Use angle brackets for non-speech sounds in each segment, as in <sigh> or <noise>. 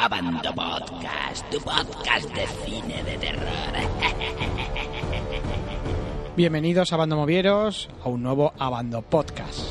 Abando Podcast, tu podcast de cine de terror. Bienvenidos a Bando Movieros a un nuevo Abando Podcast.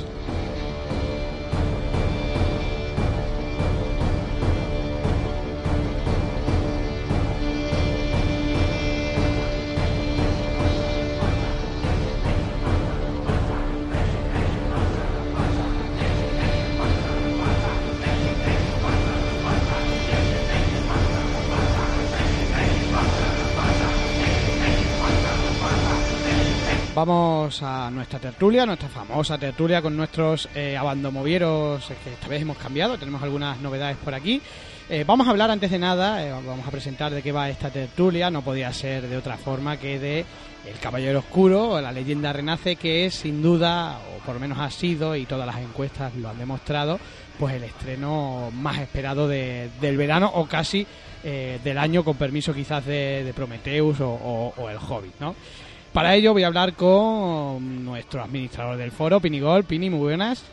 Vamos a nuestra tertulia, nuestra famosa tertulia con nuestros eh, abandomovieros, que esta vez hemos cambiado, tenemos algunas novedades por aquí. Eh, vamos a hablar antes de nada, eh, vamos a presentar de qué va esta tertulia, no podía ser de otra forma que de El Caballero Oscuro, la leyenda renace, que es sin duda, o por lo menos ha sido, y todas las encuestas lo han demostrado, pues el estreno más esperado de- del verano o casi eh, del año, con permiso quizás de, de Prometheus o, o- o El Hobbit, ¿no? Para ello voy a hablar con nuestro administrador del foro, Pinigol. Pini, muy buenas.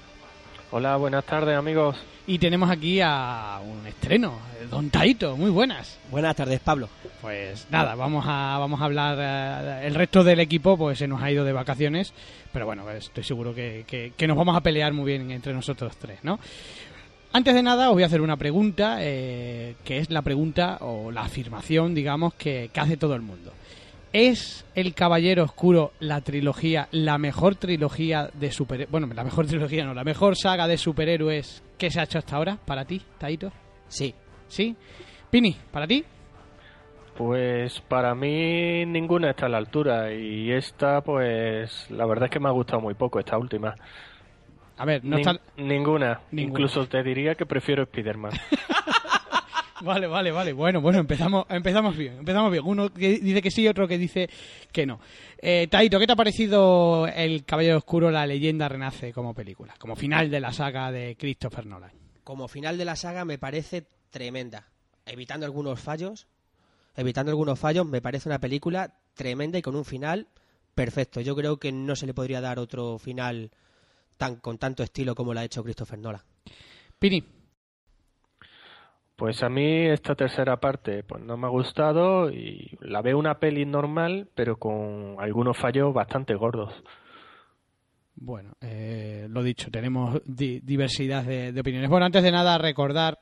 Hola, buenas tardes amigos. Y tenemos aquí a un estreno, Don Taito, muy buenas. Buenas tardes, Pablo. Pues nada, vamos a, vamos a hablar. eh, el resto del equipo pues se nos ha ido de vacaciones, pero bueno, estoy seguro que, que- que nos vamos a pelear muy bien entre nosotros tres, ¿no? Antes de nada os voy a hacer una pregunta, eh, que es la pregunta o la afirmación, digamos, que, que hace todo el mundo. ¿Es El Caballero Oscuro la trilogía, la mejor trilogía de superhéroes? Bueno, la mejor trilogía no, la mejor saga de superhéroes que se ha hecho hasta ahora para ti, Taito? Sí, ¿Sí? Pini, ¿para ti? Pues para mí ninguna está a la altura y esta pues la verdad es que me ha gustado muy poco esta última. A ver, no está... Ninguna. Ninguna. Incluso te diría que prefiero Spider-Man. <laughs> Vale, vale, vale. Bueno, bueno, empezamos, empezamos bien, empezamos bien. Uno que dice que sí, otro que dice que no. Eh, Taito, ¿qué te ha parecido El Caballero Oscuro, la leyenda renace como película? Como final de la saga de Christopher Nolan. como final de la saga me parece tremenda. Evitando algunos fallos, evitando algunos fallos, me parece una película tremenda y con un final perfecto. Yo creo que no se le podría dar otro final tan con tanto estilo como lo ha hecho Christopher Nolan. Pini, Pues a mí esta tercera parte pues no me ha gustado y la veo una peli normal pero con algunos fallos bastante gordos. bueno, eh, lo dicho, tenemos di- diversidad de, opiniones. Bueno, antes de nada, recordar,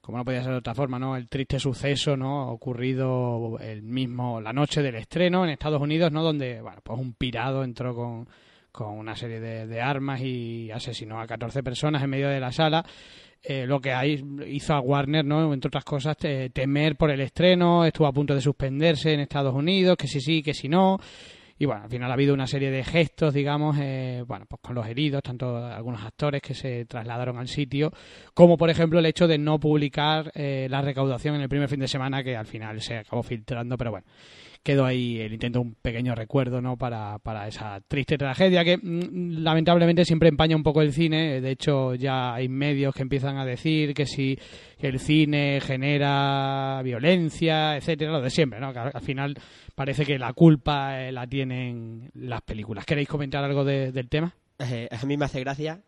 como no podía ser de otra forma, ¿no? El triste suceso, ¿no? Ocurrido el mismo, la noche del estreno en Estados Unidos, ¿no? Donde, bueno, pues un pirado entró con, con una serie de, de armas y asesinó a 14 personas en medio de la sala. Eh, lo que ahí hizo a Warner, ¿no? Entre otras cosas, te- temer por el estreno, estuvo a punto de suspenderse en Estados Unidos, que si sí, que si no. Y bueno, al final ha habido una serie de gestos, digamos, eh, bueno, pues con los heridos, tanto algunos actores que se trasladaron al sitio, como por ejemplo el hecho de no publicar eh, la recaudación en el primer fin de semana, que al final se acabó filtrando, pero bueno, quedó ahí el intento, un pequeño recuerdo, ¿no? Para, para esa triste tragedia que mm, lamentablemente siempre empaña un poco el cine. De hecho, ya hay medios que empiezan a decir que si el cine genera violencia, etcétera, lo de siempre, ¿no? Que al, al final parece que la culpa eh, la tienen las películas. ¿Queréis comentar algo de- del tema? Eh, a mí me hace gracia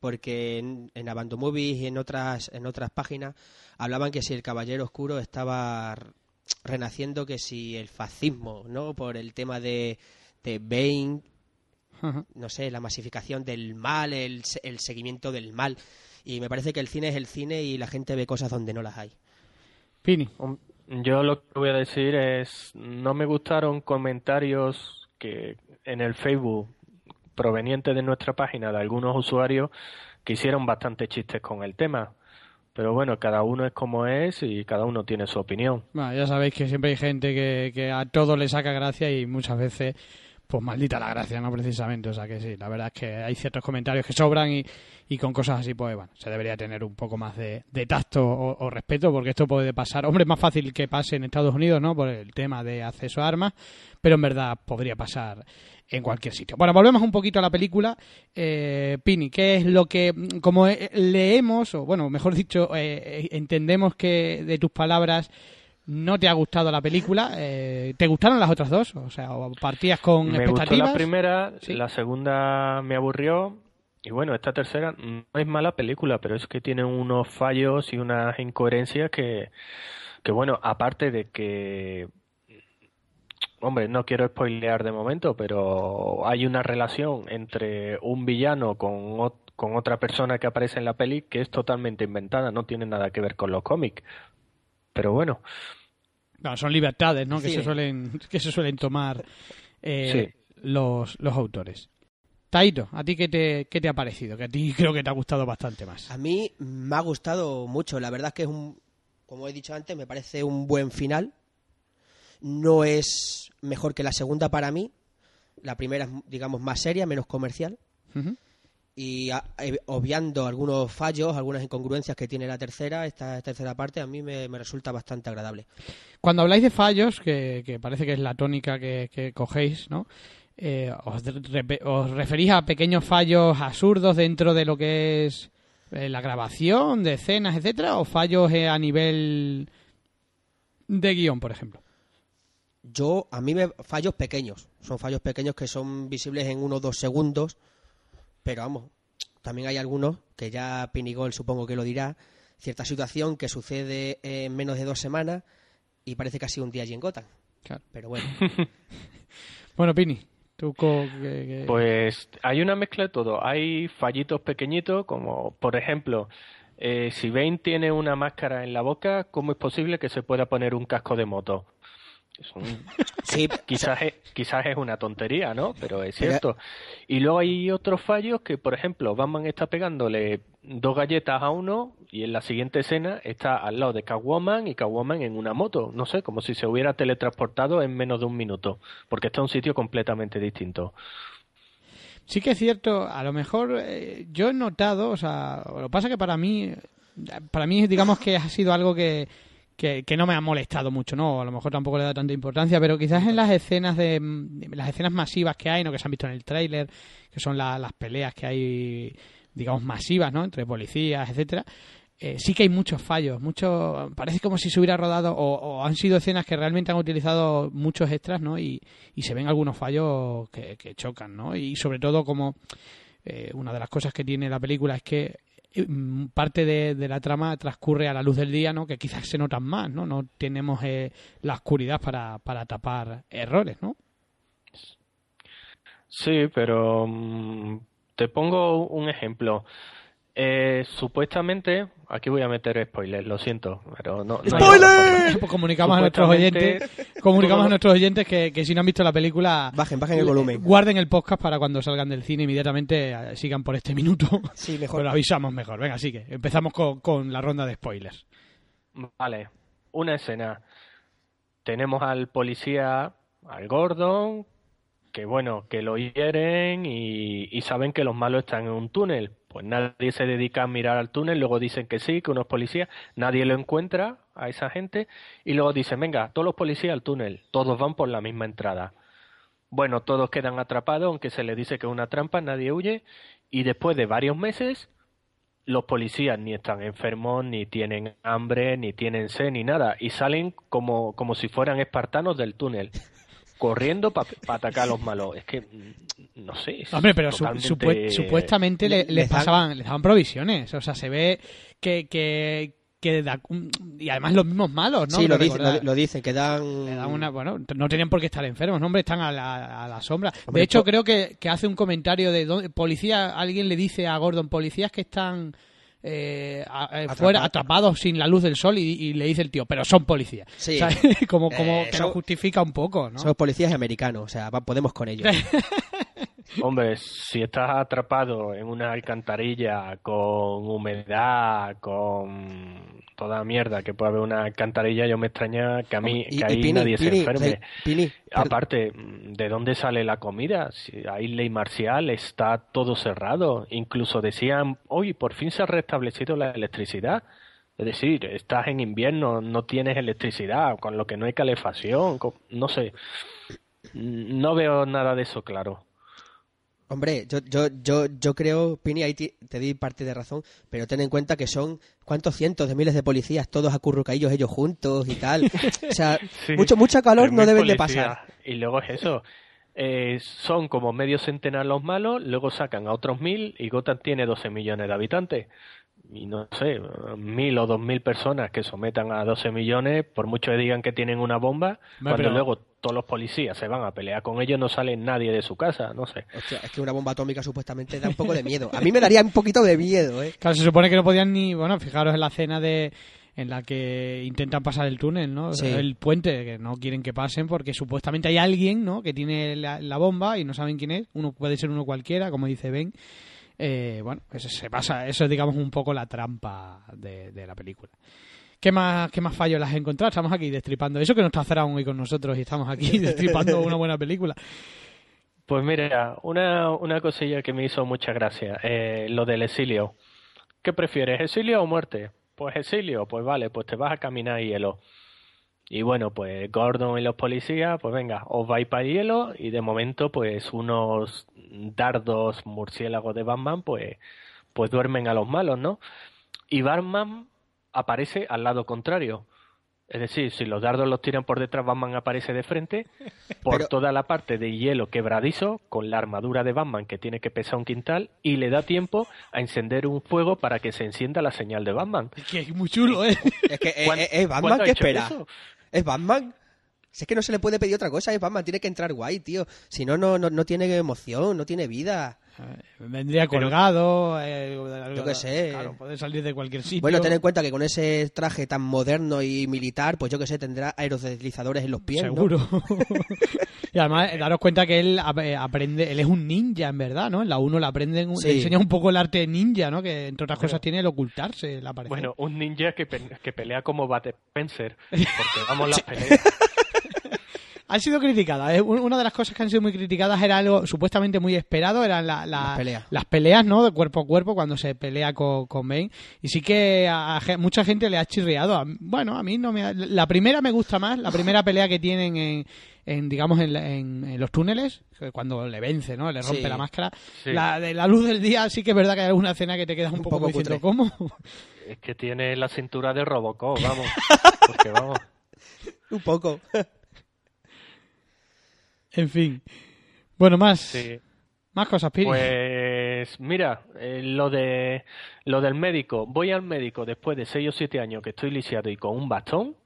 porque en, en Movies y en otras, en otras páginas hablaban que si el Caballero Oscuro estaba renaciendo, que si el fascismo, ¿no? Por el tema de, de Bane, no sé, la masificación del mal, el, se- el seguimiento del mal. Y me parece que el cine es el cine y la gente ve cosas donde no las hay. Pini. Yo lo que voy a decir es, no me gustaron comentarios que en el Facebook provenientes de nuestra página de algunos usuarios que hicieron bastantes chistes con el tema. Pero bueno, cada uno es como es y cada uno tiene su opinión. Bueno, ya sabéis que siempre hay gente que, que a todo le saca gracia y muchas veces, pues maldita la gracia, ¿no? Precisamente. O sea que sí, la verdad es que hay ciertos comentarios que sobran y, y con cosas así, pues bueno, se debería tener un poco más de, de tacto o, o respeto porque esto puede pasar. Hombre, es más fácil que pase en Estados Unidos, ¿no? Por el tema de acceso a armas, pero en verdad podría pasar en cualquier sitio. Bueno, volvemos un poquito a la película. Eh, Pini, ¿qué es lo que, como eh, leemos, o bueno, mejor dicho, eh, eh, entendemos que de tus palabras no te ha gustado la película? Eh, ¿Te gustaron las otras dos? O sea, ¿o partías con Me gustó expectativas? la primera, Sí. la segunda me aburrió y bueno, esta tercera no es mala película, pero es que tiene unos fallos y unas incoherencias que, que bueno, aparte de que hombre, no quiero spoilear de momento, pero hay una relación entre un villano con, con otra persona que aparece en la peli que es totalmente inventada, no tiene nada que ver con los cómics. Pero bueno. son libertades, ¿no? Que, se suelen, <laughs> que se suelen tomar eh, los, los autores. Taito, ¿a ti qué te, qué te ha parecido? Que a ti creo que te ha gustado bastante más. A mí me ha gustado mucho. La verdad es que es un, como he dicho antes, me parece un buen final. No es mejor que la segunda para mí. La primera es, digamos, más seria, menos comercial. Y eh, obviando algunos fallos, algunas incongruencias que tiene la tercera, esta tercera parte a mí me, resulta bastante agradable. Cuando habláis de fallos, que, parece que es la tónica que, cogéis, ¿no? Eh, os, referís a pequeños fallos absurdos dentro de lo que es eh, la grabación de escenas, etcétera, o fallos a nivel de guion, por ejemplo? Yo a mí me fallos pequeños, son fallos pequeños que son visibles en uno o dos segundos, pero vamos, también hay algunos que ya Pinigol supongo que lo dirá, cierta situación que sucede en menos de dos semanas y parece que ha sido un día allí en Gotham. Claro. Pero bueno. <laughs> bueno, Pini, ¿tú Pues hay una mezcla de todo. Hay fallitos pequeñitos, como por ejemplo, eh, si Bane tiene una máscara en la boca, ¿cómo es posible que se pueda poner un casco de moto? <laughs> Sí, quizás es, quizás es una tontería, ¿no? Pero es cierto. Y luego hay otros fallos que, por ejemplo, Batman está pegándole dos galletas a uno y en la siguiente escena está al lado de Catwoman y Catwoman en una moto. No sé, como si se hubiera teletransportado en menos de un minuto, porque está en un sitio completamente distinto. Sí que es cierto, a lo mejor eh, yo he notado, o sea, lo que pasa que para mí, para mí digamos que ha sido algo que que, no me ha molestado mucho, ¿no? A lo mejor tampoco le da tanta importancia, pero quizás en las escenas de las escenas masivas que hay, ¿no? Que se han visto en el tráiler, que son las peleas que hay, digamos, masivas, ¿no? Entre policías, etcétera. Eh, sí que hay muchos fallos, mucho parece como si se hubiera rodado o, han sido escenas que realmente han utilizado muchos extras, ¿no? Y, se ven algunos fallos que, chocan, ¿no? Y sobre todo como eh, una de las cosas que tiene la película es que Mm, parte de, la trama transcurre a la luz del día, ¿no? Que quizás se notan más, ¿no? No tenemos eh, la oscuridad para, para tapar errores, ¿no? Sí, pero mm, te pongo un ejemplo. Eh, supuestamente, aquí voy a meter spoilers, lo siento, pero no. ¡Spoilers! <laughs> Pues comunicamos a nuestros oyentes, comunicamos a nuestros oyentes que, si no han visto la película, bajen, bajen el volumen, guarden el podcast para cuando salgan del cine inmediatamente eh, sigan por este minuto. Sí, <laughs> mejor. Pero avisamos mejor. Venga, así que empezamos con, con la ronda de spoilers. Vale, una escena. Tenemos al policía, al Gordon, que bueno, que lo hieren y, saben que los malos están en un túnel. Pues nadie se dedica a mirar al túnel, luego dicen que sí, que unos policías, nadie lo encuentra a esa gente y luego dicen, venga, todos los policías al túnel, todos van por la misma entrada. Bueno, todos quedan atrapados, aunque se les dice que es una trampa, nadie huye y después de varios meses los policías ni están enfermos, ni tienen hambre, ni tienen sed, ni nada, y salen como, como si fueran espartanos del túnel corriendo para atacar a los malos. Es que, mm, no sé. Hombre, pero supuestamente les pasaban, les daban provisiones. O sea, se ve que, que, y además los mismos malos, ¿no? Sí, lo, dicen, que dan... una, bueno, no tenían por qué estar enfermos, hombre, están a la, sombra. de hecho, creo que, que, hace un comentario de policía, alguien le dice a Gordon, policías que están eh, eh, fuera atrapados sin la luz del sol y, le dice el tío, pero son policías. <laughs> como como eh, que lo justifica un poco, ¿no? Son policías americanos, o sea, podemos con ellos. <laughs> Hombre, si estás atrapado en una alcantarilla con humedad, con toda mierda que puede haber una alcantarilla, yo me extraña que a mí, que ahí nadie se enferme. Aparte, ¿de dónde sale la comida? Si hay ley marcial, está todo cerrado. Incluso decían, hoy por fin se ha restablecido la electricidad. Es decir, estás en invierno, no tienes electricidad, con lo que no hay calefacción, no sé. No veo nada de eso claro. Hombre, yo, yo, yo, yo creo, Pini, ahí te, di parte de razón, pero ten en cuenta que son cuántos cientos de miles de policías, todos acurrucaillos ellos juntos y tal. <laughs> O sea, mucho, mucha calor no deben de pasar. Y luego es eso, eh, son como medio centenar los malos, luego sacan a otros mil y Gotham tiene 12 millones de habitantes. Y no sé, mil o dos mil personas que sometan a 12 millones, por mucho que digan que tienen una bomba, Hombre, cuando pero- luego todos los policías se van a pelear con ellos, no sale nadie de su casa, no sé. Hostia, es que una bomba atómica supuestamente da un poco de miedo. A mí me daría un poquito de miedo, ¿eh? Claro, se supone que no podían ni. Bueno, fijaros en la escena de. En la que intentan pasar el túnel, ¿no? Sí. El puente, que no quieren que pasen porque supuestamente hay alguien, ¿no? Que tiene la, la bomba y no saben quién es. Uno puede ser uno cualquiera, como dice Ben. Eh, bueno, se pasa. Eso es, digamos, un poco la trampa de, de la película. ¿Qué más, ¿Qué más fallos las has encontrado? Estamos aquí destripando. Eso que no está Zaraun hoy con nosotros y estamos aquí <laughs> destripando una buena película. Pues mira, una, una cosilla que me hizo mucha gracia, eh, lo del exilio. ¿Qué prefieres, exilio o muerte? Pues exilio, pues vale, pues te vas a caminar hielo. Y bueno, pues Gordon y los policías, pues venga, os vais para hielo y de momento pues unos dardos murciélagos de Batman pues, pues duermen a los malos, ¿no? Y Batman aparece al lado contrario. Es decir, si los dardos los tiran por detrás, Batman aparece de frente <laughs> por Pero- toda la parte de hielo quebradizo, con la armadura de Batman que tiene que pesar un quintal, y le da tiempo a encender un fuego para que se encienda la señal de Batman. Que es muy chulo, ¿eh? Es que eh, ¿Cuán- eh, es Batman, cuándo ha ¿qué hecho espera? eso? ¿Es Batman? Si es que no se le puede pedir otra cosa, es Batman, tiene que entrar guay, tío. Si no, no, no, no tiene emoción, no tiene vida. Vendría colgado. eh, Yo qué sé. Claro, puede salir de cualquier sitio. Bueno, ten en cuenta que con ese traje tan moderno y militar, pues yo que sé, tendrá aerodeslizadores en los pies, ¿no? <laughs> Y además, eh, daros cuenta que él eh, aprende, él es un ninja, en verdad, ¿no? En la 1 le aprenden, Sí. le enseña un poco el arte ninja, ¿no? Que entre otras cosas tiene el ocultarse, la aparecer. Bueno, un ninja que, pe- que pelea como Bat Spencer, <laughs> porque vamos las peleas. Han sido criticadas. ¿eh? Un- Una de las cosas que han sido muy criticadas era algo supuestamente muy esperado, eran la- la- Las peleas. las peleas, ¿no? De cuerpo a cuerpo cuando se pelea con, con Bane. Y sí que a, mucha gente le ha chirriado. Bueno, a mí no me... ha- La primera me gusta más, la primera pelea que tienen en, en, digamos, en, la- en- en los túneles, cuando le vence, ¿no? Le rompe Sí. la máscara. Sí. La de la luz del día sí que es verdad que hay alguna escena que te quedas un, Un poco, poco diciendo, cutre. ¿cómo? Es que tiene la cintura de Robocop, vamos. <laughs> Porque vamos. Un poco. En fin. Bueno, más, Sí. más cosas, Piri. Pues mira, eh, lo de lo del médico. Voy al médico después de 6 o 7 años que estoy lisiado y con un bastón.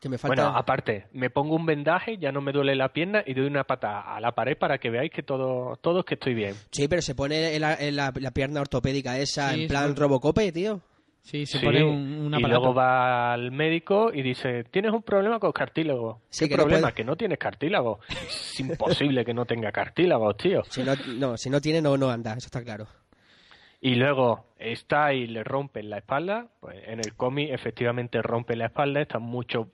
Que me falta... Bueno, aparte, me pongo un vendaje, ya no me duele la pierna y doy una pata a la pared para que veáis que todo, todo que estoy bien. Sí, pero se pone en la, en la- la pierna ortopédica esa, Sí, en plan sí. Robocope, tío. Sí, se Sí, pone un, un y luego va al médico y dice, tienes un problema con cartílago. Sí, ¿Qué que no problema? puede. que no tienes cartílago. Es imposible que no tenga cartílagos, tío. Si no, no, si no tiene, no, no anda, eso está claro. Y luego está y le rompen la espalda. Pues en el cómic efectivamente rompe la espalda. Están muchos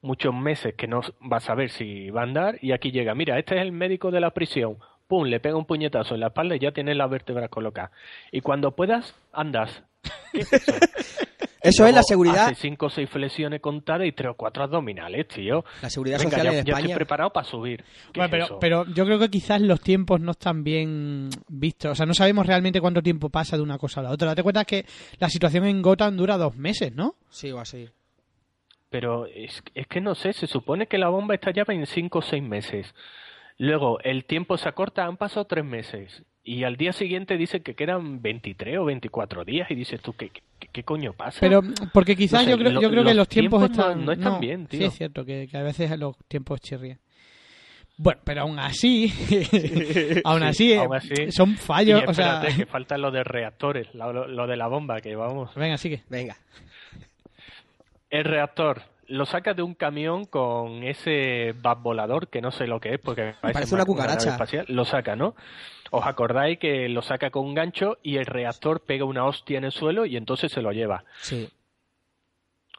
muchos meses que no va a saber si va a andar. Y aquí llega, mira, este es el médico de la prisión. Pum, le pega un puñetazo en la espalda y ya tienes las vértebras colocadas. Y cuando puedas, andas. ¿Qué es eso? Eso es la seguridad, Hace cinco o seis flexiones contadas y tres o cuatro abdominales, tío. la seguridad Venga, social ya, en ya estoy España. preparado para subir. ¿Qué Bueno, es pero, yo creo que quizás los tiempos no están bien vistos. O sea, no sabemos realmente cuánto tiempo pasa de una cosa a la otra. Date cuenta que la situación en Gotham dura dos meses, ¿no? Sí, o así. Pero es, es que no sé, se supone que la bomba estallaba en 5 o 6 meses. Luego el tiempo se acorta, han pasado 3 meses. Y al día siguiente dicen que quedan 23 o 24 días. Y dices tú, ¿qué, qué, qué coño pasa? Pero porque quizás No sé, yo creo, yo creo que los los tiempos, tiempos no- están... no están bien, Sí, tío. es cierto, que, que a veces los tiempos chirrían. Bueno, pero aún así, <laughs> aún, así, eh, aún así. son Y fallos, o sea... espérate, que falta lo de reactores, lo, lo- lo de la bomba, que vamos. Venga, sigue. Venga. El reactor lo saca de un camión con ese bat volador, que no sé lo que es, porque Parece una cucaracha. espacial. Lo saca, ¿no? ¿Os acordáis que lo saca con un gancho y el reactor pega una hostia en el suelo y entonces se lo lleva? Sí.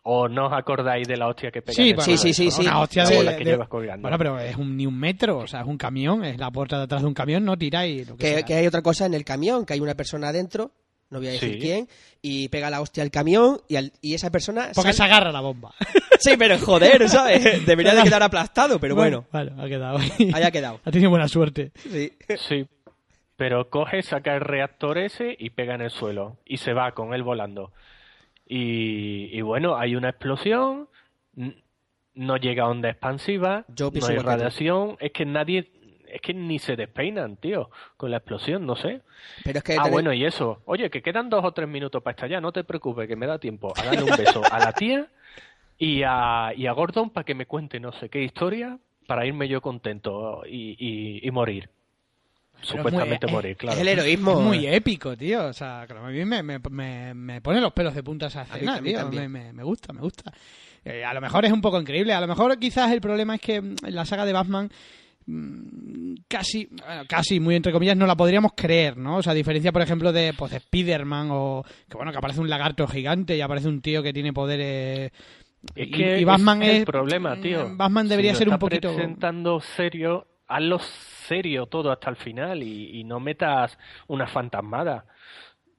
¿O no os acordáis de la hostia que pega Sí, bueno, Sí, sí, sí, sí. Una hostia de, bola que de- llevas colgando. Bueno, pero es un, ni un metro, o sea, es un camión, es la puerta de atrás de un camión, no tiráis lo que, Que, que hay otra cosa en el camión, que hay una persona adentro, no voy a decir Sí. quién, y pega la hostia al camión y, al- y esa persona... Porque sale- se agarra la bomba. <laughs> Sí, pero joder, ¿sabes? <laughs> Debería de quedar aplastado, pero bueno, Vale, ha quedado ahí. haya quedado. <laughs> Ha tenido buena suerte. Sí. Sí, pero coge, saca el reactor ese y pega en el suelo y se va con él volando. Y, y bueno, hay una explosión, no llega onda expansiva, Yo no hay radiación, es que nadie es que ni se despeinan, tío, con la explosión, no sé. Pero es que Ah, bueno, y eso. Oye, que quedan dos o tres minutos para estallar, no te preocupes, que me da tiempo a darle un beso a la tía y a, y a Gordon para que me cuente no sé qué historia para irme yo contento y, y, y morir. Pero Supuestamente es muy- morir, claro. es el heroísmo. Es muy épico, tío. O sea, claro, a mí me, me, me, me pone los pelos de punta esa mí- escena, a mí tío. también. Me, me, me gusta, me gusta. Eh, a lo mejor es un poco increíble. A lo mejor quizás el problema es que mm, la saga de Batman casi, bueno, casi, muy entre comillas, no la podríamos creer, ¿no? O sea, a diferencia, por ejemplo, de, pues, de Spider-Man o que, bueno, que aparece un lagarto gigante y aparece un tío que tiene poderes... Es y- que y Batman es es... el problema, tío. Batman debería Si ser un poquito... presentando serio, hazlo serio todo hasta el final y, y no metas una fantasmada.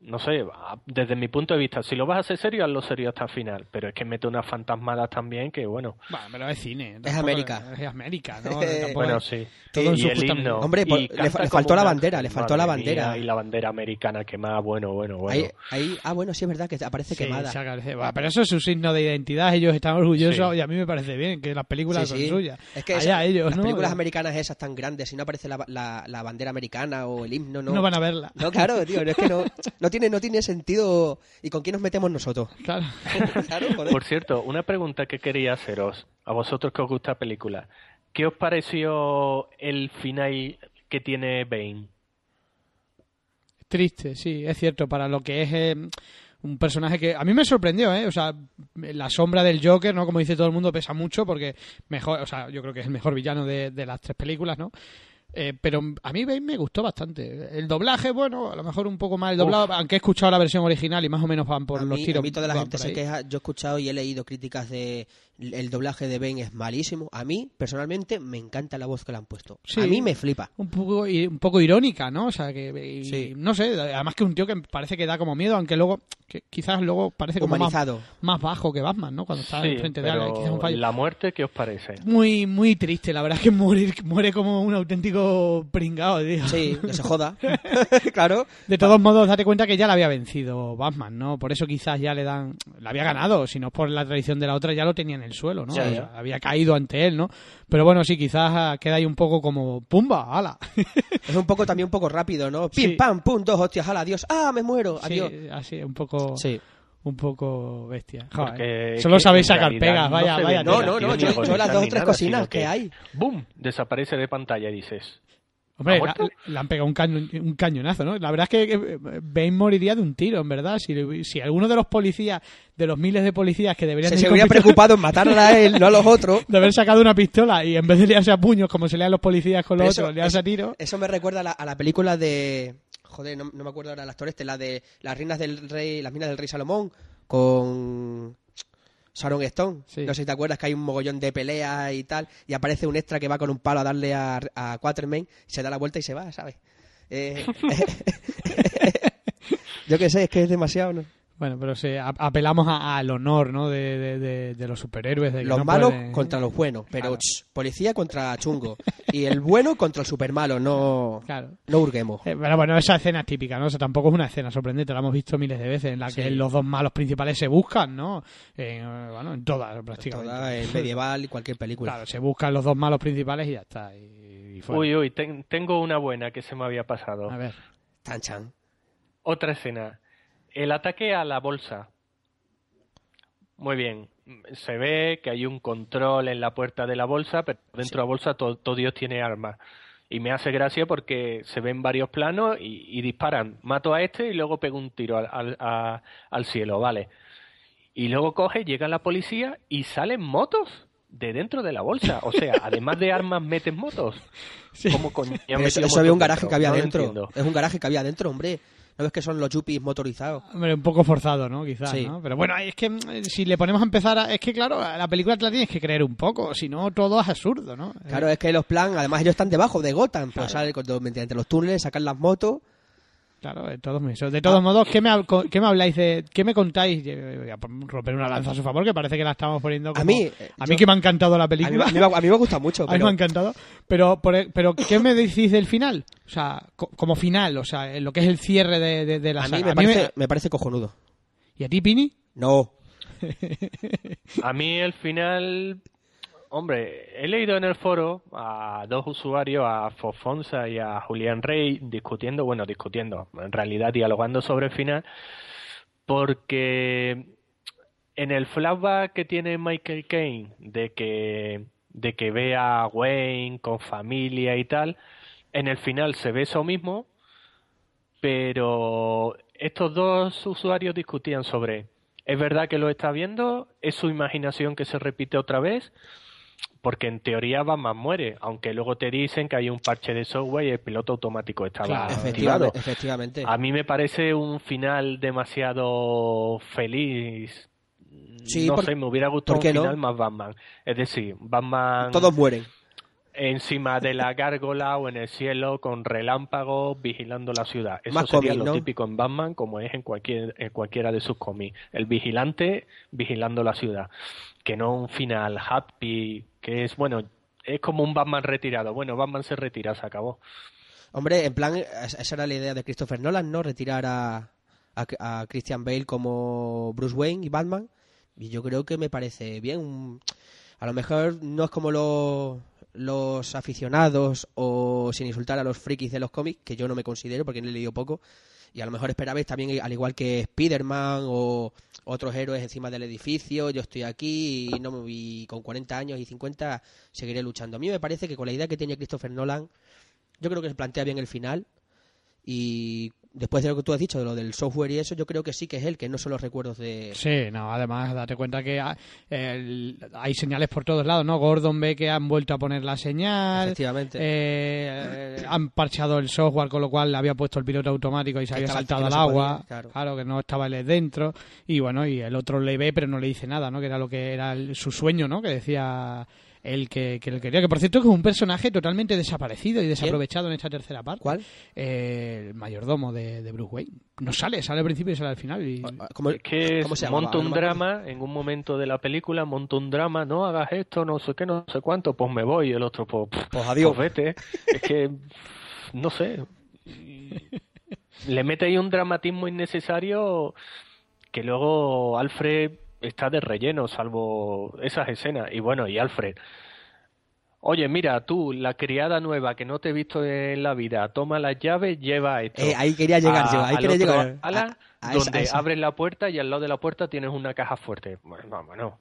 No sé, desde mi punto de vista, si lo vas a hacer serio, hazlo serio hasta el final. Pero es que mete unas fantasmadas también que, bueno, Bueno, pero es cine. Es América. Es América, ¿no? <laughs> Bueno, sí. todo en y su el himno. Hombre, y pues, le- le faltó la bandera, le faltó la bandera. mía, y la bandera americana quemada, bueno, bueno, bueno. Ahí, ahí, ah, bueno, sí es verdad que aparece Sí, quemada. Bueno, pero eso es su signo de identidad, ellos están orgullosos Sí. y a mí me parece bien que las películas Sí, son suyas. Es que Allá esa- ellos, las ¿no? películas americanas esas tan grandes, si no aparece la, la- la bandera americana o el himno, no, no van a verla. No, claro, tío, no, es que no, <laughs> no, tiene, no tiene sentido. ¿Y con quién nos metemos nosotros? Claro. <laughs> claro, joder. Por cierto, una pregunta que quería haceros, a vosotros que os gusta la película. ¿Qué os pareció el final que tiene Bane? Triste, sí, es cierto, para lo que es eh, un personaje que a mí me sorprendió, ¿eh? O sea, la sombra del Joker, ¿no? Como dice todo el mundo, pesa mucho porque mejor, o sea, yo creo que es el mejor villano de, de las tres películas, ¿no? Eh, pero a mí me gustó bastante. El doblaje, bueno, a lo mejor un poco mal doblado, aunque he escuchado la versión original y más o menos van por a, los mí, tiros. a mí toda la gente se queja. Yo he escuchado y he leído críticas de el doblaje de Ben es malísimo. A mí, personalmente, me encanta la voz que le han puesto. Sí. A mí me flipa. un poco un poco irónica, ¿no? O sea, que y- Sí. no sé, además que un tío que parece que da como miedo, aunque luego que quizás luego parece como más, más bajo que Batman, ¿no? Cuando está Sí, enfrente de alguien, pero quizás es un fallo. la muerte, ¿qué os parece? Muy muy triste, la verdad es que muere muere como un auténtico pringado, tío. Sí, que se joda. <laughs> <laughs> claro. De todos modos, date cuenta que ya la había vencido Batman, ¿no? Por eso quizás ya le dan... La había ganado, si no es por la tradición de la otra, ya lo tenía en el suelo, ¿no? Ya, O ya. sea, había caído ante él, ¿no? Pero bueno, sí, quizás ah, queda ahí un poco como... ¡Pumba! ¡Hala! <laughs> Es un poco también un poco rápido, ¿no? Pim, Sí. pam, pum, dos hostias, ala, adiós. ¡Ah, me muero! Adiós. Sí, así, un poco... Sí. Un poco bestia. Joder, Porque Solo que sabéis sacar pegas, no vaya, se vaya. No, no, no, yo- yo las dos o tres cocinas sino que hay. ¡Bum! Desaparece de pantalla y dices... Hombre, le han pegado un, caño- un cañonazo, ¿no? La verdad es que eh, Bane moriría de un tiro, en verdad. Si, si alguno de los policías, de los miles de policías que deberían Se, se hubiera pistola- preocupado en matar a él, no a los otros. <laughs> de haber sacado una pistola y en vez de liarse a puños como se lean los policías con los eso- otros, liarse a tiro. Eso me recuerda a la, a la película de. Joder, no, no me acuerdo ahora el actor este, la de Las reinas del rey, las minas del rey Salomón, con Sharon Stone. Sí. No sé si te acuerdas que hay un mogollón de peleas y tal, y aparece un extra que va con un palo a darle a, a Quatermain, se da la vuelta y se va, ¿sabes? Eh, <laughs> <laughs> yo qué sé, es que es demasiado, ¿no? Bueno, pero sí, apelamos a- al honor, ¿no? De, de- de- de los superhéroes. De que Los no malos pueden- contra los buenos, pero Claro. ch, policía contra chungo. Y el bueno contra el supermalo, no, Claro. no hurguemos. Eh, pero bueno, esa escena es típica, ¿no? O sea, tampoco es una escena sorprendente, la hemos visto miles de veces, en la que Sí. los dos malos principales se buscan, ¿no? En, eh, bueno, en todas, prácticamente. Toda en medieval y cualquier película. Claro, se buscan los dos malos principales y ya está. Y, y fuera. Uy, uy, ten- tengo una buena que se me había pasado. A ver. Tan chan. Otra escena. El ataque a la bolsa. Muy bien. Se ve que hay un control en la puerta de la bolsa, pero dentro de la bolsa todo, todo Dios tiene armas. Y me hace gracia porque se ven varios planos y, y disparan. Mato a este y luego pego un tiro al, al, a- al cielo, ¿vale? Y luego coge, llega la policía y salen motos de dentro de la bolsa. O sea, <laughs> además de armas, meten motos. ¿Cómo coño eso, había un garaje dentro? que había No dentro. Es un garaje que había dentro, hombre. ¿No ves que son los yuppies motorizados? Hombre, un poco forzado, ¿no? Quizás, Sí. ¿no? Pero bueno, es que mm, si le ponemos a empezar, a- es que claro, a la película te la tienes que creer un poco, si no todo es absurdo, ¿no? Claro, es que los plan, además ellos están debajo de Gotham, pues sale con- mediante los túneles, sacan las motos. Claro, de todos modos. De todos modos, ¿qué me, ¿qué me habláis de, qué me contáis? Yo Voy a romper una lanza a su favor, que parece que la estamos poniendo como... A mí, eh, a yo- mí que me ha encantado la A mí, película. a mí me- a mí me gusta mucho, A mí me ha <laughs> encantado. Pero, por- e, pero ¿qué me decís del final? O sea, co- como final, o sea, lo que es el cierre de, de- de la a mí me A mí parece, me parece cojonudo. ¿Y a ti, Pini? No. <laughs> A mí el final hombre, he leído en el foro a dos usuarios, a Fofonsa y a Julián Rey, discutiendo, bueno, discutiendo, en realidad dialogando sobre el final, porque en el flashback que tiene Michael Caine de que de que ve a Wayne con familia y tal, en el final se ve eso mismo, pero estos dos usuarios discutían sobre, ¿es verdad que lo está viendo? ¿Es su imaginación que se repite otra vez? Porque en teoría Batman muere, aunque luego te dicen que hay un parche de software y el piloto automático estaba Claro, activado. Efectivamente, efectivamente. A mí me parece un final demasiado feliz. Sí, no por- sé, me hubiera gustado ¿por qué un no? final más Batman. Es decir, Batman Todos mueren. Encima de la gárgola o en el cielo con relámpagos vigilando la ciudad. Eso Más sería cómic, lo típico en Batman, como es en, cualquier, en cualquiera de sus cómics. El vigilante vigilando la ciudad. Que no un final happy, que es, bueno, es como un Batman retirado. Bueno, Batman se retira, se acabó. Hombre, en plan, es- esa era la idea de Christopher Nolan, ¿no? Retirar a, a, a Christian Bale como Bruce Wayne y Batman. Y yo creo que me parece bien. Un- A lo mejor no es como lo- los aficionados o sin insultar a los frikis de los cómics, que yo no me considero porque no he leído poco. Y a lo mejor esperabais también, al igual que Spider-Man o otros héroes encima del edificio, yo estoy aquí y, no y con 40 años y 50 seguiré luchando. A mí me parece que con la idea que tenía Christopher Nolan, yo creo que se plantea bien el final y después de lo que tú has dicho de lo del software y eso yo creo que sí que es él que no son los recuerdos de Sí, no, además date cuenta que ha- el- hay señales por todos lados, ¿no? Gordon ve que han vuelto a poner la señal, efectivamente eh, eh, han parchado el software, con lo cual le había puesto el piloto automático y se Que había saltado al no agua, claro. que no estaba él dentro, y bueno, y el otro le ve pero no le dice nada, ¿no? Que era lo que era el- su sueño, ¿no? Que decía él que, que él quería, que por cierto que es un personaje totalmente desaparecido y desaprovechado en esta tercera parte. ¿cuál? Eh, el mayordomo de, de Bruce Wayne. No sale, sale al principio y sale al final. Y... ¿Cómo, Es que cómo se es- llamaba? monta un drama en un momento de la película, monta un drama, no hagas esto, no sé qué, no sé cuánto, pues me voy. Y el otro, pues, pff, Pues adiós. pues vete. Es que, no sé. <laughs> Le mete ahí un dramatismo innecesario que luego Alfred está de relleno, salvo esas escenas. Y bueno, y Alfred. Oye, mira, tú, la criada nueva que no te he visto en la vida, toma las llaves, lleva esto. Eh, ahí quería llegar A- yo ahí quería llegar ala, A- a donde esa. abres la puerta y al lado de la puerta tienes una caja fuerte. Bueno, vámonos.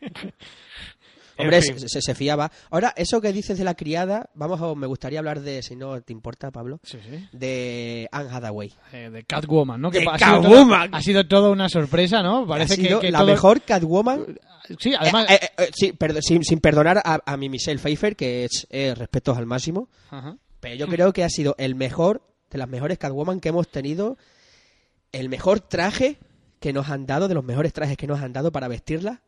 En <laughs> Hombre, fin. se, se fiaba. Ahora, eso que dices de la criada, vamos a, me gustaría hablar de, si no te importa, Pablo, Sí, sí. de Anne Hathaway. Eh, de Catwoman, ¿no? Que ¡De ha sido todo- Catwoman! ha sido toda una sorpresa, ¿no? Parece ha que, sido que la todo- mejor Catwoman. Sí, además. Eh, eh, sí, perdón, sin, sin perdonar a, a mi Michelle Pfeiffer, que es respetos al máximo, Ajá. pero yo creo que ha sido el mejor, de las mejores Catwoman que hemos tenido, el mejor traje que nos han dado, de los mejores trajes que nos han dado para vestirla,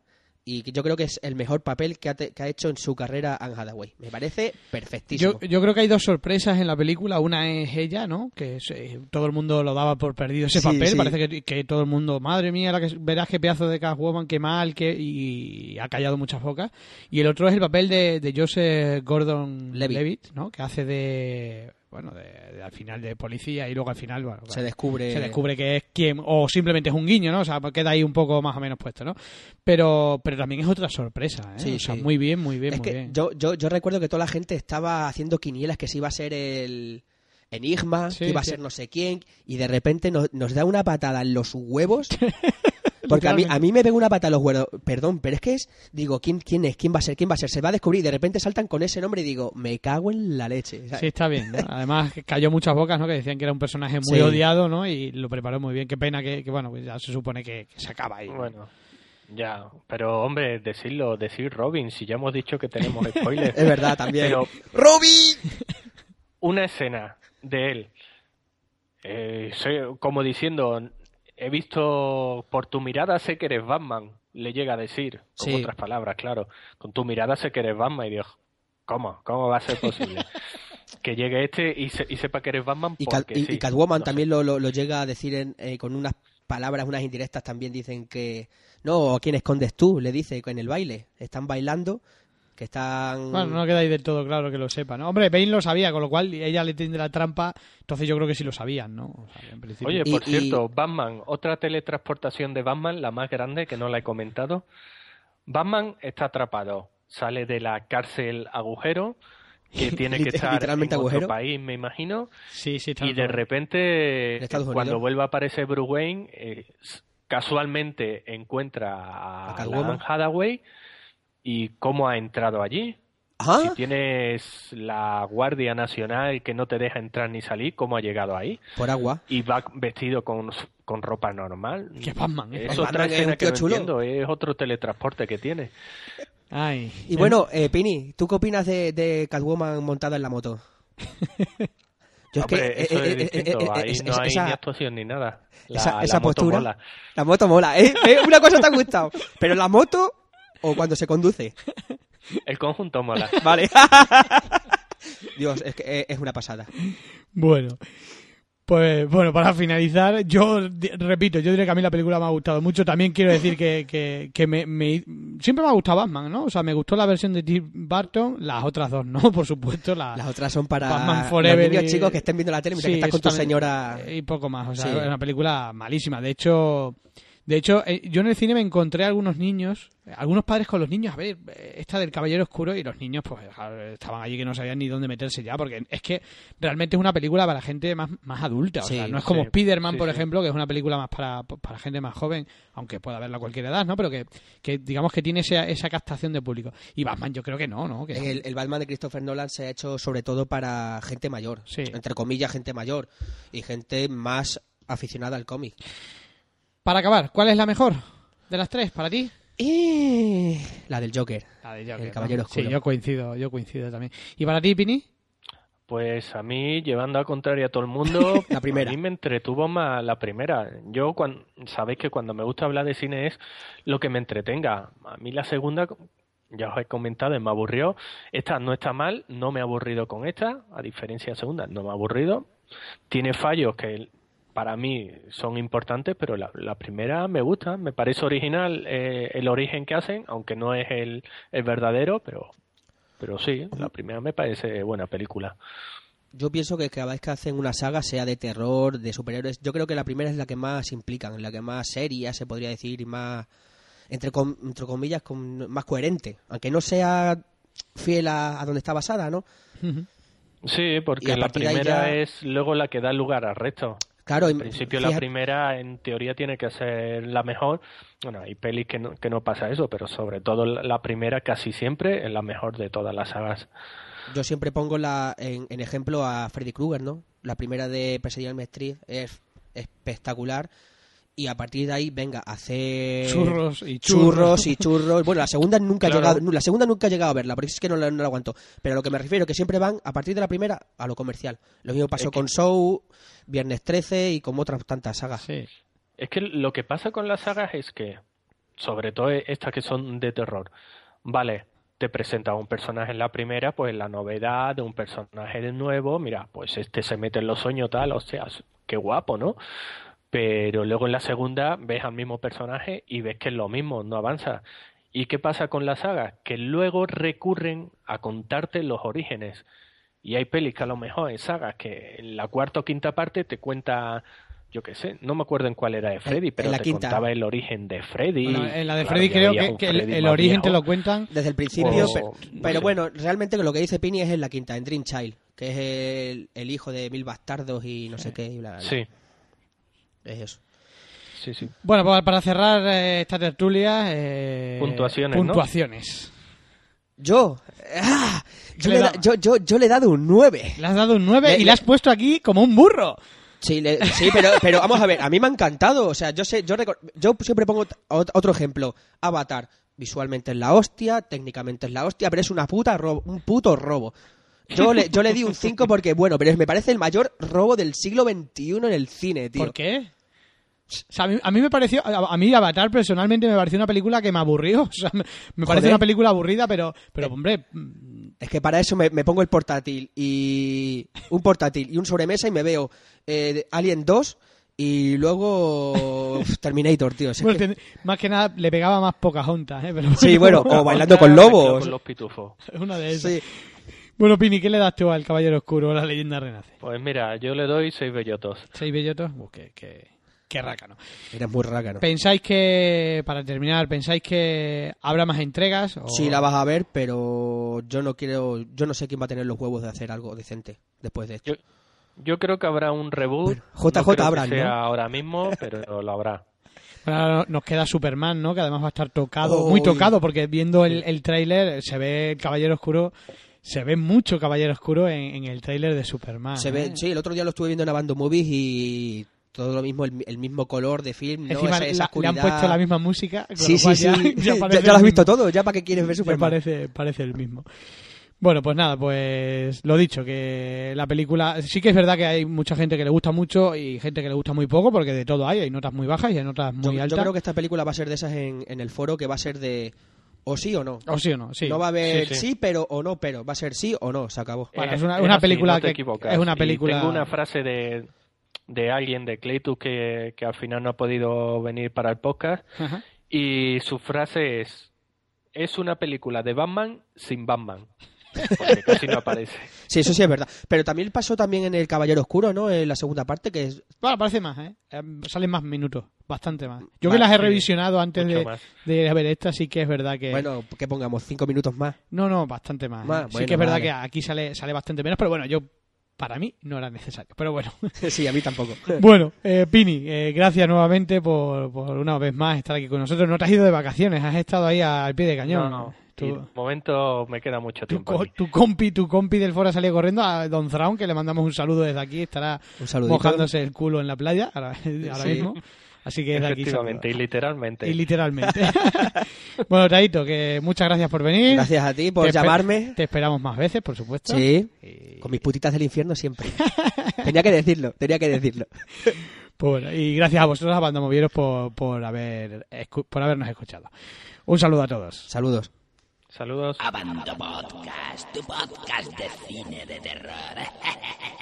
y yo creo que es el mejor papel que ha, te- que ha hecho en su carrera Anne Hathaway. Me parece perfectísimo. Yo, yo creo que hay dos sorpresas en la película. Una es ella, ¿no? Que es, eh, todo el mundo lo daba por perdido ese Sí, papel. sí. Parece que, que todo el mundo, madre mía, la que, verás qué pedazo de Catwoman, qué mal, que y ha callado muchas bocas. Y el otro es el papel de, de Joseph Gordon Levitt. Levitt, ¿no? Que hace de, bueno, de, de al final de policía y luego al final, bueno, se descubre... se descubre que es quien o simplemente es un guiño, ¿no? O sea, queda ahí un poco más o menos puesto, ¿no? Pero pero también es otra sorpresa, ¿eh? Sí, o sea, sí. muy bien, muy bien, es muy que bien. yo, yo, yo recuerdo que toda la gente estaba haciendo quinielas que si iba a ser el Enigma, Sí, que iba a ser no sé quién, y de repente nos, nos da una patada en los huevos. <laughs> <laughs> Porque a mí, a mí me pega una patada en los huevos. Perdón, pero es que es. Digo, ¿quién, ¿quién es? ¿Quién va a ser? ¿Quién va a ser? Se va a descubrir y de repente saltan con ese nombre y digo, me cago en la leche. ¿sabes? Sí, está bien. ¿no? Además, cayó muchas bocas, ¿no? Que decían que era un personaje muy Sí. odiado, ¿no? Y lo preparó muy bien. Qué pena que, que, bueno, pues ya se supone que, que se acaba ahí. Bueno, ya. Pero, hombre, decirlo, decir Robin, si ya hemos dicho que tenemos <laughs> spoilers. Es verdad, también. Pero ¡Robin! una escena de él, eh, soy- como diciendo, he visto por tu mirada sé que eres Batman, le llega a decir, con Sí. otras palabras, claro, con tu mirada sé que eres Batman y digo, ¿cómo? ¿Cómo va a ser posible? <laughs> que llegue este y, se- y sepa que eres Batman Y, porque y- sí. y Catwoman No también lo, lo- lo llega a decir en- eh, con unas palabras, unas indirectas también dicen que no, ¿a quién escondes tú? Le dice en el baile. Están bailando, que están... Bueno, no queda ahí del todo claro que lo sepa, ¿no? Hombre, Bane lo sabía, con lo cual ella le tiende la trampa, entonces yo creo que sí lo sabían, ¿no? O sea, en principio- Oye, por y- cierto, Batman, otra teletransportación de Batman, la más grande que no la he comentado. Batman está atrapado sale de la cárcel agujero, que <laughs> tiene que estar en literalmente agujero. otro país, me imagino, Sí, sí, está y de repente, En cuando vuelve a aparecer Bruce Wayne, eh, casualmente encuentra A a, Catwoman. la Hathaway y cómo ha entrado allí. ¿Ah? Si tienes la Guardia Nacional que no te deja entrar ni salir, ¿cómo ha llegado ahí? Por agua. Y va vestido con, con ropa normal. Que Batman, ¿eh? Es Batman otra es escena que tío no chulo. entiendo, es otro teletransporte que tiene. Ay. Y bueno, eh, Pini, ¿tú qué opinas de, de Catwoman montada en la moto? <laughs> Yo Hombre, eso es distinto, ahí es- no es- hay esa- ni actuación ni nada. La, esa, la esa moto postura. mola. La moto mola, ¿eh? <laughs> ¿Eh? Una cosa te ha gustado. Pero la moto o cuando se conduce. <laughs> El conjunto mola. <laughs> Vale. <laughs> Dios, es que eh, es una pasada. Bueno. Pues bueno, para finalizar, yo repito, yo diré que a mí la película me ha gustado mucho. También quiero decir que, que, que me, me- siempre me ha gustado Batman, ¿no? O sea, me gustó la versión de Tim Burton, las otras dos no, por supuesto. La, Las otras son para Batman los niños y- chicos que estén viendo la tele mientras Sí, que estás con tu señora. Y poco más, o sea, Sí. es una película malísima. De hecho, de hecho, eh, yo en el cine me encontré a algunos niños, algunos padres con los niños, a ver, esta del Caballero Oscuro y los niños pues estaban allí que no sabían ni dónde meterse ya, porque es que realmente es una película para gente más, más adulta, o sea, no es como sí, Spider-Man, sí, por sí. ejemplo, que es una película más para, para gente más joven, aunque pueda verla a cualquier edad, ¿no? Pero que, que digamos que tiene esa, esa captación de público. Y Batman yo creo que no, ¿no? Que, El, el Batman de Christopher Nolan se ha hecho sobre todo para gente mayor, Sí. entre comillas gente mayor y gente más aficionada al cómic. Para acabar, ¿cuál es la mejor de las tres para ti? Y la del Joker. La de Joker, El Caballero ¿no? Sí, Oscuro. yo coincido, yo coincido también. ¿Y para ti, Pini? Pues a mí, llevando a contrario a todo el mundo, <laughs> La primera. a mí me entretuvo más la primera. Yo, cuando, sabéis que cuando me gusta hablar de cine es lo que me entretenga. A mí la segunda, ya os he comentado, me aburrió. Esta no está mal, no me he aburrido con esta, a diferencia de la segunda, no me ha aburrido. Tiene fallos que para mí son importantes, pero la, la primera me gusta, me parece original eh, el origen que hacen, aunque no es el, el verdadero, pero, pero sí, la primera me parece buena película. Yo pienso que cada vez que hacen una saga, sea de terror, de superhéroes, yo creo que la primera es la que más implican, la que más seria se podría decir y más, entre, com- entre comillas, con- más coherente. Aunque no sea fiel a, a donde está basada, ¿no? Sí, porque la primera ya- es luego la que da lugar al resto. Claro, En principio la primera en teoría tiene que ser la mejor. Bueno, hay pelis que no, que no pasa eso, pero sobre todo la, primera casi siempre es la mejor de todas las sagas. Yo siempre pongo la, en, en ejemplo a Freddy Krueger, ¿no? La primera de Elm Street es espectacular y a partir de ahí, venga, hacer Churros y churros churros. y churros. Bueno, la segunda nunca Claro. he llegado, la segunda nunca he llegado a verla, porque es que no la, no la aguanto. Pero a lo que me refiero que siempre van a partir de la primera a lo comercial. Lo mismo pasó Es que- con Show, Viernes 13 y con otras tantas sagas. Sí. Es que lo que pasa con las sagas es que, sobre todo estas que son de terror, vale, te presenta un personaje en la primera, pues la novedad de un personaje de nuevo, mira, pues este se mete en los sueños tal, o sea, qué guapo, ¿no? Pero luego en la segunda ves al mismo personaje y ves que es lo mismo, no avanza. ¿Y qué pasa con las sagas? Que luego recurren a contarte los orígenes. Y hay pelis que a lo mejor en sagas que en la cuarta o quinta parte te cuenta, yo qué sé, no me acuerdo en cuál era de Freddy, pero la te quinta. contaba el origen de Freddy. Bueno, en la de Freddy creo que, el, Freddy el más origen te lo cuentan. Desde el principio, O- pero, no pero sé. bueno, realmente lo que dice Pini es en la quinta, en Dream Child, que es el, el hijo de mil bastardos y no sé qué. y bla, bla, bla. Sí, Es eso. sí, sí. Bueno, pues para cerrar eh, esta tertulia. eh, Puntuaciones, ¿no? Puntuaciones. Yo, ¡ah! yo, le da- yo, yo, yo le he dado un 9. Le has dado un 9 Le- y le- le has puesto aquí como un burro. Sí, le- sí pero, pero vamos a ver, a mí me ha encantado. O sea, yo sé, yo, yo siempre pongo ot- ot- otro ejemplo. Avatar, visualmente es la hostia, técnicamente es la hostia, pero es una puta ro- un puto robo. Yo le, yo le di un 5 porque, bueno, pero me parece el mayor robo del siglo XXI en el cine, tío. ¿Por qué? O sea, a mí, a mí me pareció, a, a mí Avatar personalmente me pareció una película que me aburrió. <laughs> O sea, me, me parece una película aburrida, pero, pero hombre, mm, Es que para eso me, me pongo el portátil y un portátil y un sobremesa y me veo eh, Alien 2 y luego <laughs> uf, Terminator, tío. Es bueno, que- ten- más que nada le pegaba más Pocahontas, ¿eh? Pero Sí, bueno, o bailando con lobos. Con los pitufos. <laughs> una de esas. Sí. Bueno, Pini, ¿qué le das tú al Caballero Oscuro o la leyenda renace? Pues mira, yo le doy seis bellotos. ¿Seis bellotos? Uh, que, que- Qué rácano. Eres muy rácano. ¿Pensáis que, para terminar, pensáis que habrá más entregas? O... Sí, la vas a ver, pero yo no quiero, yo no sé quién va a tener los huevos de hacer algo decente después de esto. Yo, yo creo que habrá un reboot. Bueno, JJ no creo habrá, que sea ¿no? ahora mismo, pero lo habrá. <laughs> Bueno, ahora nos queda Superman, ¿no? Que además va a estar tocado, Oh, muy uy. tocado, porque viendo el, el tráiler se ve el Caballero Oscuro, se ve mucho Caballero Oscuro en, en el tráiler de Superman. Se ¿eh? ve, sí, el otro día lo estuve viendo en Abando Movies y todo lo mismo, el, el mismo color de film, ¿no? Encima esa, esa la- le han puesto la misma música. con Sí, lo sí, cual sí. Ya, <laughs> Ya, ya ya lo has visto todo, ya para qué quieres ver Ya Superman. parece, parece el mismo. Bueno, pues nada, pues lo dicho, que la película, sí que es verdad que hay mucha gente que le gusta mucho y gente que le gusta muy poco, porque de todo hay, hay notas muy bajas y hay notas Yo, muy yo altas. creo que esta película va a ser de esas en, en el foro que va a ser de o sí o no. O sí o no, sí. No va a haber Sí, sí, sí. pero o no, pero va a ser sí o no, se acabó. Bueno, Eh, es una- una película no te que- equivocas. es una Y película- tengo una frase de, de alguien de Claytus que, que al final no ha podido venir para el podcast Ajá. y su frase es es una película de Batman sin Batman. Porque casi no aparece. <laughs> Sí, eso sí es verdad. Pero también pasó también en El Caballero Oscuro, ¿no? En la segunda parte, que es... Bueno, parece más, ¿eh? Eh, Salen más minutos, bastante más. Yo Vale, que las he sí, revisionado antes de, más. de ver esta, sí que es verdad que... Bueno, que pongamos cinco minutos más. No, no, bastante más. ¿eh? Sí que es verdad vale. que aquí sale, sale bastante menos, pero bueno, yo... Para mí no era necesario, pero bueno. <laughs> sí, a mí tampoco. <laughs> Bueno, eh, Pini, eh, gracias nuevamente por, por una vez más estar aquí con nosotros. No te has ido de vacaciones, has estado ahí al pie de cañón. No, no. Tu, de momento me queda mucho tu, tiempo. tu compi, tu compi del foro ha salido corriendo a Don Thrawn, que le mandamos un saludo desde aquí, estará mojándose el culo en la playa ahora, <laughs> ahora Sí. mismo. Así que desde aquí Efectivamente, y literalmente. Y literalmente. <laughs> bueno, Taito, que muchas gracias por venir. Gracias a ti por Te llamarme. Te esperamos más veces, por supuesto. Sí, Y- con mis putitas del infierno siempre. <laughs> tenía que decirlo, tenía que decirlo. Pues bueno, y gracias a vosotros, a por, por, haber, escu- por habernos escuchado. Un saludo a todos. Saludos. Saludos. Abando Podcast, tu podcast de cine de terror. <laughs>